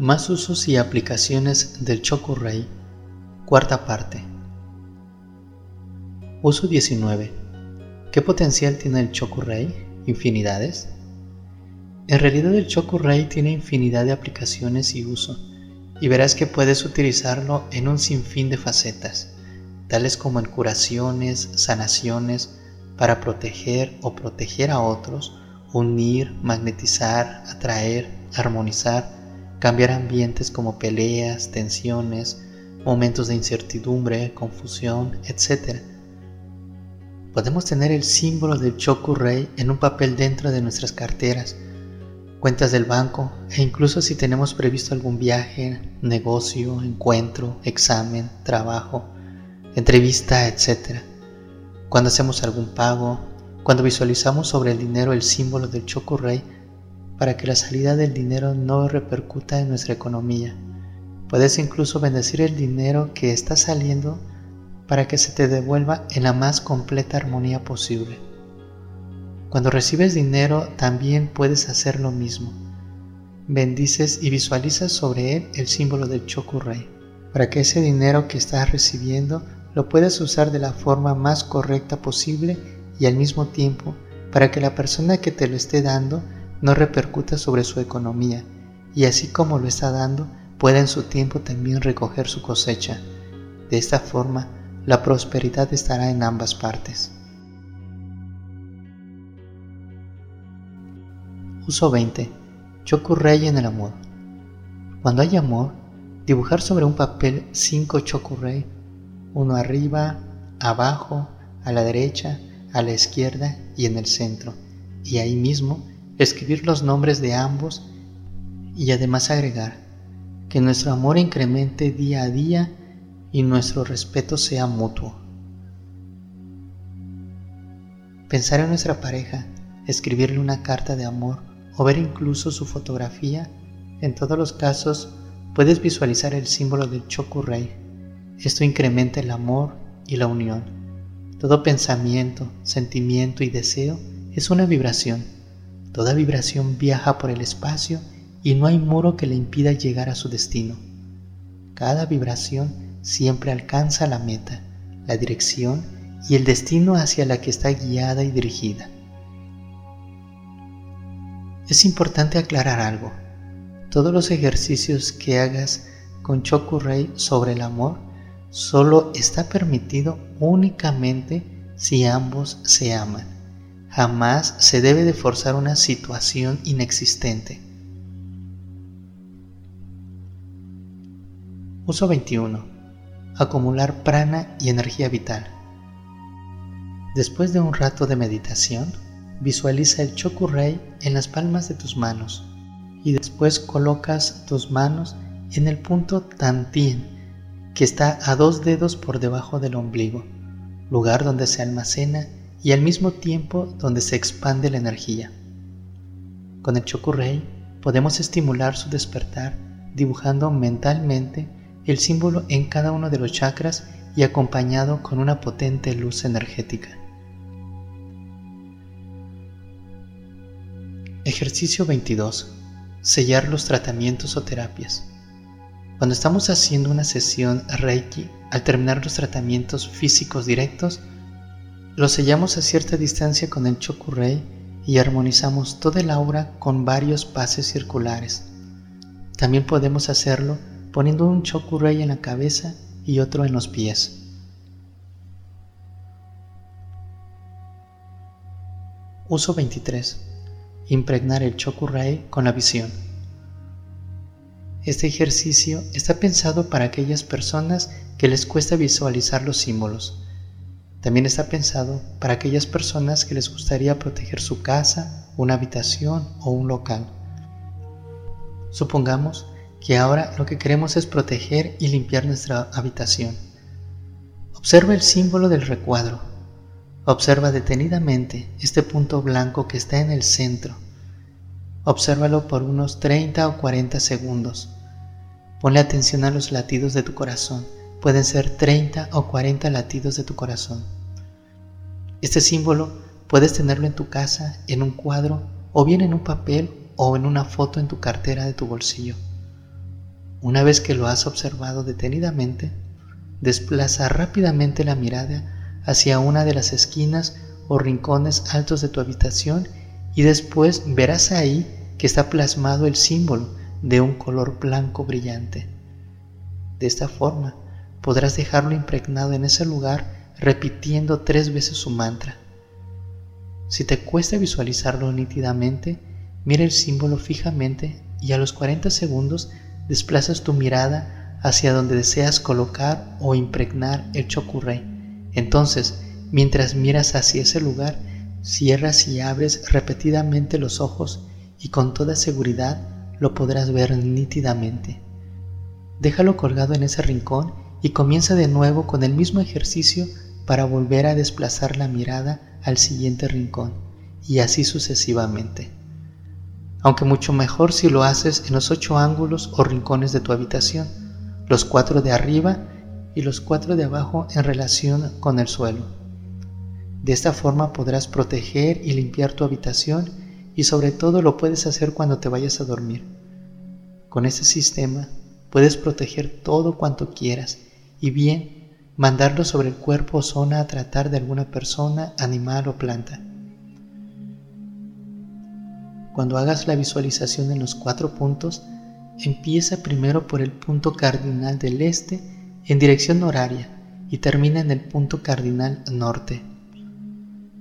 Más usos y aplicaciones del Chokurei. Cuarta parte. Uso 19. ¿Qué potencial tiene el Chokurei? ¿Infinidades? En realidad el Chokurei tiene infinidad de aplicaciones y uso, y verás que puedes utilizarlo en un sinfín de facetas, tales como en curaciones, sanaciones, para proteger o proteger a otros, unir, magnetizar, atraer, armonizar, cambiar ambientes como peleas, tensiones, momentos de incertidumbre, confusión, etc. Podemos tener el símbolo del Chokurei en un papel dentro de nuestras carteras, cuentas del banco e incluso si tenemos previsto algún viaje, negocio, encuentro, examen, trabajo, entrevista, etc. Cuando hacemos algún pago, cuando visualizamos sobre el dinero el símbolo del Chokurei, para que la salida del dinero no repercuta en nuestra economía. Puedes incluso bendecir el dinero que está saliendo para que se te devuelva en la más completa armonía posible. Cuando recibes dinero también puedes hacer lo mismo. Bendices y visualizas sobre él el símbolo del Chokurei, para que ese dinero que estás recibiendo lo puedas usar de la forma más correcta posible y al mismo tiempo para que la persona que te lo esté dando no repercuta sobre su economía y así como lo está dando, pueda en su tiempo también recoger su cosecha. De esta forma, la prosperidad estará en ambas partes. Uso 20. Chokurrei en el amor. Cuando hay amor, dibujar sobre un papel 5 chokurrei, uno arriba, abajo, a la derecha, a la izquierda y en el centro, y ahí mismo escribir los nombres de ambos y además agregar que nuestro amor incremente día a día y nuestro respeto sea mutuo. Pensar en nuestra pareja, escribirle una carta de amor o ver incluso su fotografía, en todos los casos puedes visualizar el símbolo del Chokurei. Esto incrementa el amor y la unión. Todo pensamiento, sentimiento y deseo es una vibración Toda vibración viaja por el espacio y no hay muro que le impida llegar a su destino. Cada vibración siempre alcanza la meta, la dirección y el destino hacia la que está guiada y dirigida. Es importante aclarar algo. Todos los ejercicios que hagas con Chokurei sobre el amor solo está permitido únicamente si ambos se aman Jamás se debe de forzar una situación inexistente. Uso 21. Acumular prana y energía vital. Después de un rato de meditación, visualiza el Chokurei en las palmas de tus manos y después colocas tus manos en el punto Tantien, que está a dos dedos por debajo del ombligo, lugar donde se almacena y al mismo tiempo donde se expande la energía. Con el Chokurei podemos estimular su despertar dibujando mentalmente el símbolo en cada uno de los chakras y acompañado con una potente luz energética. Ejercicio 22. Sellar los tratamientos o terapias. Cuando estamos haciendo una sesión Reiki, al terminar los tratamientos físicos directos, lo sellamos a cierta distancia con el chokurei y armonizamos toda el aura con varios pases circulares. También podemos hacerlo poniendo un chokurei en la cabeza y otro en los pies. Uso 23. Impregnar el chokurei con la visión. Este ejercicio está pensado para aquellas personas que les cuesta visualizar los símbolos también está pensado para aquellas personas que les gustaría proteger su casa, una habitación o un local. Supongamos que ahora lo que queremos es proteger y limpiar nuestra habitación. Observa el símbolo del recuadro. Observa detenidamente este punto blanco que está en el centro. Obsérvalo por unos 30 o 40 segundos. Ponle atención a los latidos de tu corazón pueden ser 30 o 40 latidos de tu corazón. Este símbolo puedes tenerlo en tu casa, en un cuadro, o bien en un papel o en una foto en tu cartera de tu bolsillo. Una vez que lo has observado detenidamente, desplaza rápidamente la mirada hacia una de las esquinas o rincones altos de tu habitación y después verás ahí que está plasmado el símbolo de un color blanco brillante. De esta forma podrás dejarlo impregnado en ese lugar repitiendo tres veces su mantra. Si te cuesta visualizarlo nítidamente, mira el símbolo fijamente y a los 40 segundos desplazas tu mirada hacia donde deseas colocar o impregnar el chokurei. Entonces, mientras miras hacia ese lugar, cierras y abres repetidamente los ojos y con toda seguridad lo podrás ver nítidamente. Déjalo colgado en ese rincón y comienza de nuevo con el mismo ejercicio para volver a desplazar la mirada al siguiente rincón y así sucesivamente aunque mucho mejor si lo haces en los ocho ángulos o rincones de tu habitación, los cuatro de arriba y los cuatro de abajo en relación con el suelo. De esta forma podrás proteger y limpiar tu habitación y sobre todo lo puedes hacer cuando te vayas a dormir. Con este sistema puedes proteger todo cuanto quieras y bien mandarlo sobre el cuerpo o zona a tratar de alguna persona, animal o planta. Cuando hagas la visualización en los cuatro puntos, empieza primero por el punto cardinal del este en dirección horaria y termina en el punto cardinal norte.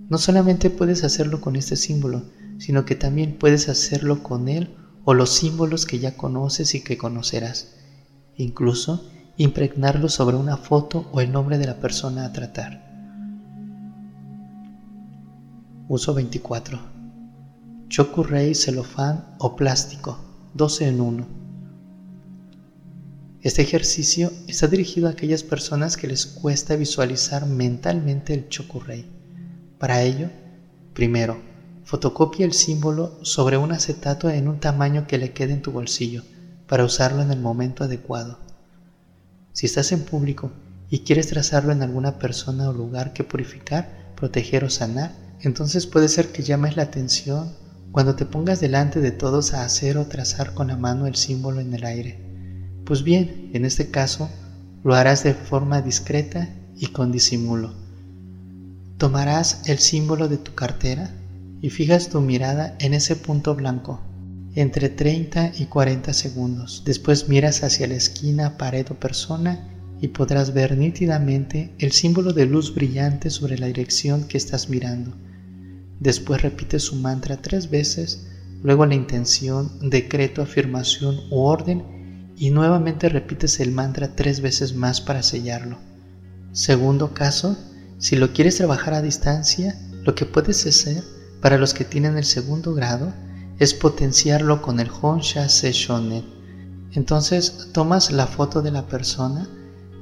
No solamente puedes hacerlo con este símbolo, sino que también puedes hacerlo con él o los símbolos que ya conoces y que conocerás. Incluso impregnarlo sobre una foto o el nombre de la persona a tratar. Uso 24. Chokurei celofán o plástico, 12 en 1. Este ejercicio está dirigido a aquellas personas que les cuesta visualizar mentalmente el Chokurei. Para ello, primero, fotocopia el símbolo sobre un acetato en un tamaño que le quede en tu bolsillo para usarlo en el momento adecuado. Si estás en público y quieres trazarlo en alguna persona o lugar que purificar, proteger o sanar, entonces puede ser que llames la atención cuando te pongas delante de todos a hacer o trazar con la mano el símbolo en el aire. Pues bien, en este caso, lo harás de forma discreta y con disimulo. Tomarás el símbolo de tu cartera y fijas tu mirada en ese punto blanco, entre 30 y 40 segundos. Después miras hacia la esquina, pared o persona y podrás ver nítidamente el símbolo de luz brillante sobre la dirección que estás mirando. Después repite su mantra tres veces, luego la intención, decreto, afirmación u orden y nuevamente repites el mantra tres veces más para sellarlo. Segundo caso, si lo quieres trabajar a distancia, lo que puedes hacer para los que tienen el segundo grado es potenciarlo con el Honsha Seshonet. Entonces tomas la foto de la persona,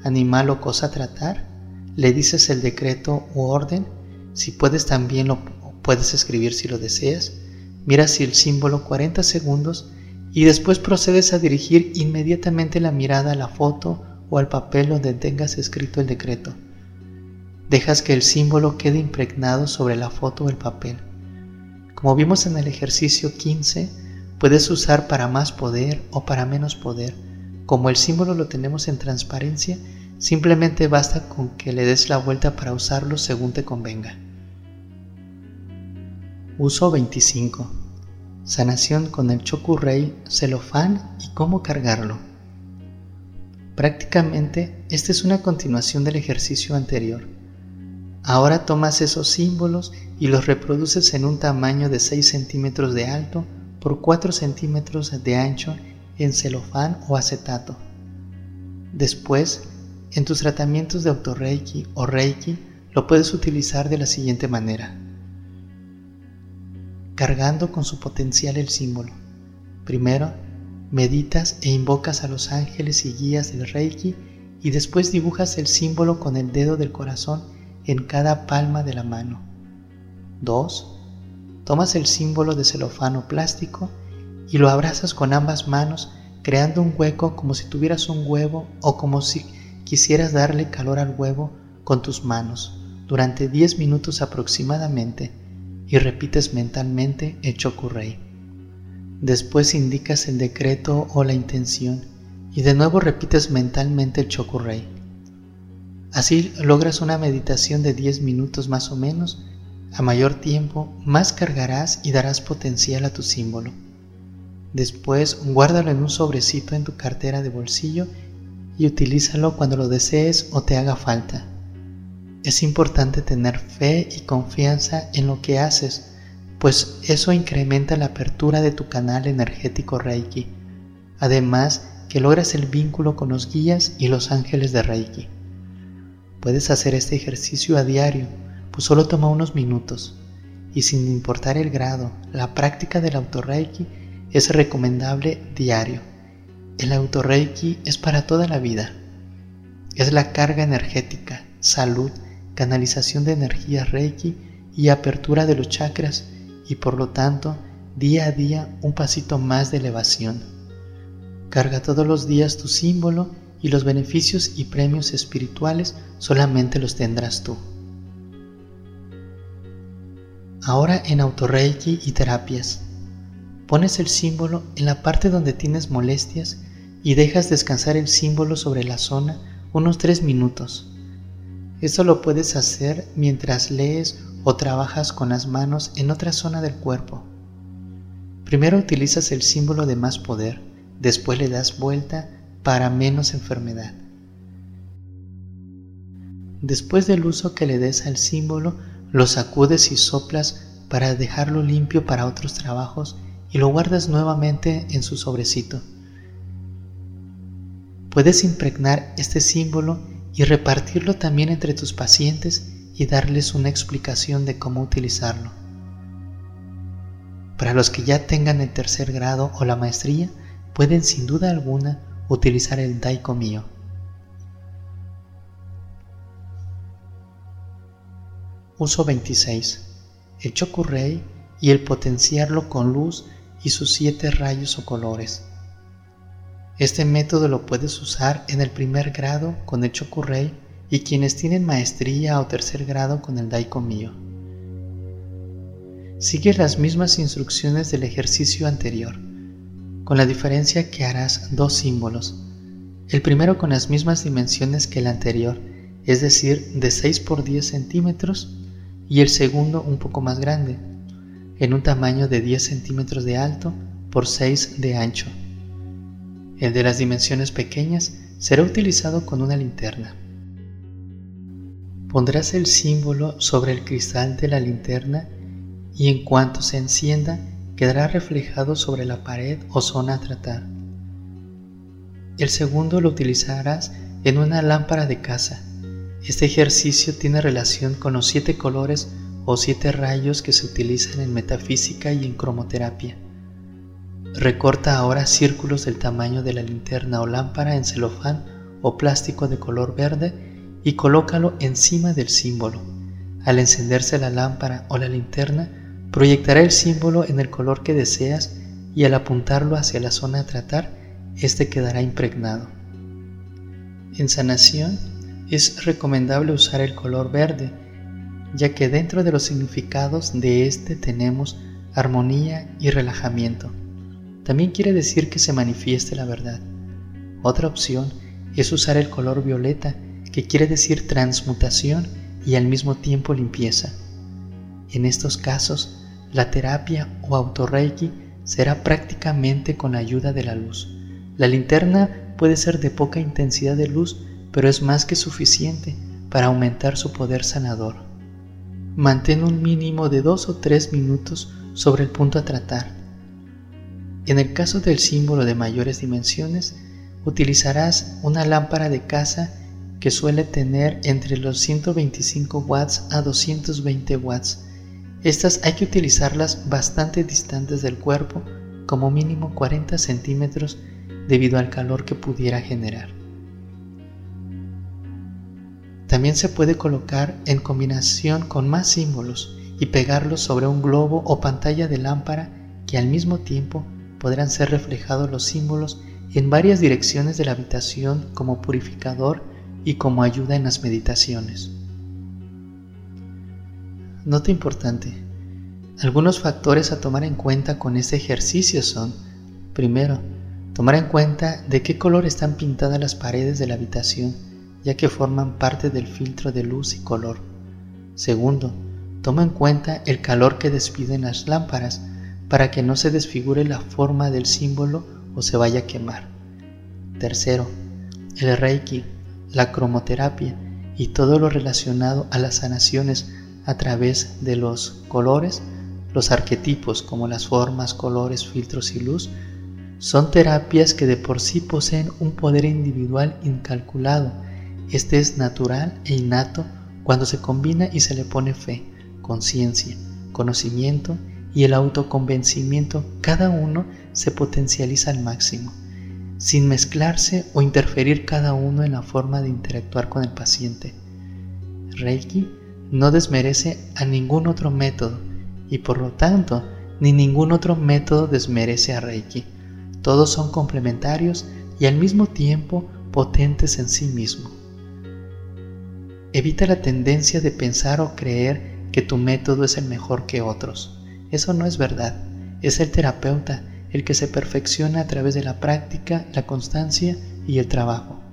animal o cosa a tratar, le dices el decreto u orden, si puedes también lo Puedes escribir si lo deseas, miras el símbolo 40 segundos y después procedes a dirigir inmediatamente la mirada a la foto o al papel donde tengas escrito el decreto. Dejas que el símbolo quede impregnado sobre la foto o el papel. Como vimos en el ejercicio 15, puedes usar para más poder o para menos poder. Como el símbolo lo tenemos en transparencia, simplemente basta con que le des la vuelta para usarlo según te convenga. Uso 25. Sanación con el Chokurei, celofán y cómo cargarlo. Prácticamente, esta es una continuación del ejercicio anterior. Ahora tomas esos símbolos y los reproduces en un tamaño de 6 centímetros de alto por 4 centímetros de ancho en celofán o acetato. Después, en tus tratamientos de autorreiki o reiki, lo puedes utilizar de la siguiente manera cargando con su potencial el símbolo. Primero, meditas e invocas a los ángeles y guías del Reiki y después dibujas el símbolo con el dedo del corazón en cada palma de la mano. 2. Tomas el símbolo de celofano plástico y lo abrazas con ambas manos creando un hueco como si tuvieras un huevo o como si quisieras darle calor al huevo con tus manos durante 10 minutos aproximadamente y repites mentalmente el Chokurei. Después indicas el decreto o la intención y de nuevo repites mentalmente el Chokurei. Así logras una meditación de 10 minutos más o menos. A mayor tiempo, más cargarás y darás potencial a tu símbolo. Después, guárdalo en un sobrecito en tu cartera de bolsillo y utilízalo cuando lo desees o te haga falta. Es importante tener fe y confianza en lo que haces, pues eso incrementa la apertura de tu canal energético Reiki. Además, que logras el vínculo con los guías y los ángeles de Reiki. Puedes hacer este ejercicio a diario, pues solo toma unos minutos, y sin importar el grado, la práctica del autorreiki es recomendable diario. El autorreiki es para toda la vida. Es la carga energética, salud, canalización de energía reiki y apertura de los chakras y por lo tanto día a día un pasito más de elevación. Carga todos los días tu símbolo y los beneficios y premios espirituales solamente los tendrás tú. Ahora en autorreiki y terapias, pones el símbolo en la parte donde tienes molestias y dejas descansar el símbolo sobre la zona unos 3 minutos. Esto lo puedes hacer mientras lees o trabajas con las manos en otra zona del cuerpo. Primero utilizas el símbolo de más poder, después le das vuelta para menos enfermedad. Después del uso que le des al símbolo, lo sacudes y soplas para dejarlo limpio para otros trabajos y lo guardas nuevamente en su sobrecito. Puedes impregnar este símbolo y repartirlo también entre tus pacientes y darles una explicación de cómo utilizarlo. Para los que ya tengan el tercer grado o la maestría, pueden sin duda alguna utilizar el Daiko mío. Uso 26. El Chokurei y el potenciarlo con luz y sus siete rayos o colores. Este método lo puedes usar en el primer grado con el Chokurei y quienes tienen maestría o tercer grado con el Daiko mío. Sigue las mismas instrucciones del ejercicio anterior con la diferencia que harás dos símbolos. El primero con las mismas dimensiones que el anterior, es decir, de 6 por 10 centímetros, y el segundo un poco más grande, en un tamaño de 10 centímetros de alto por 6 de ancho. El de las dimensiones pequeñas será utilizado con una linterna. Pondrás el símbolo sobre el cristal de la linterna y en cuanto se encienda quedará reflejado sobre la pared o zona a tratar. El segundo lo utilizarás en una lámpara de casa. Este ejercicio tiene relación con los siete colores o siete rayos que se utilizan en metafísica y en cromoterapia. Recorta ahora círculos del tamaño de la linterna o lámpara en celofán o plástico de color verde y colócalo encima del símbolo. Al encenderse la lámpara o la linterna, Proyectará el símbolo en el color que deseas y al apuntarlo hacia la zona a tratar, este quedará impregnado. En sanación es recomendable usar el color verde, ya que dentro de los significados de este tenemos armonía y relajamiento. También quiere decir que se manifieste la verdad. Otra opción es usar el color violeta, que quiere decir transmutación y al mismo tiempo limpieza. En estos casos, la terapia o autorreiki será prácticamente con la ayuda de la luz. La linterna puede ser de poca intensidad de luz, pero es más que suficiente para aumentar su poder sanador. Mantén un mínimo de dos o tres minutos sobre el punto a tratar. En el caso del símbolo de mayores dimensiones, utilizarás una lámpara de casa que suele tener entre los 125 watts a 220 watts estas hay que utilizarlas bastante distantes del cuerpo, como mínimo 40 centímetros debido al calor que pudiera generar. También se puede colocar en combinación con más símbolos y pegarlos sobre un globo o pantalla de lámpara que al mismo tiempo podrán ser reflejados los símbolos en varias direcciones de la habitación como purificador y como ayuda en las meditaciones. Nota importante. Algunos factores a tomar en cuenta con este ejercicio son, primero, Tomar en cuenta de qué color están pintadas las paredes de la habitación, ya que forman parte del filtro de luz y color. Segundo, toma en cuenta el calor que despiden las lámparas para que no se desfigure la forma del símbolo o se vaya a quemar. Tercero, el reiki, la cromoterapia y todo lo relacionado a las sanaciones a través de los colores, los arquetipos como las formas, colores, filtros y luz, son terapias que de por sí poseen un poder individual incalculado. Este es natural e innato cuando se combina y se le pone fe, conciencia, conocimiento y el autoconvencimiento, cada uno se potencializa al máximo, sin mezclarse o interferir cada uno en la forma de interactuar con el paciente. Reiki no desmerece a ningún otro método y por lo tanto ni ningún otro método desmerece a Reiki. Todos son complementarios y al mismo tiempo potentes en sí mismo. Evita la tendencia de pensar o creer que tu método es el mejor que otros. Eso no es verdad. Es el terapeuta el que se perfecciona a través de la práctica, la constancia y el trabajo.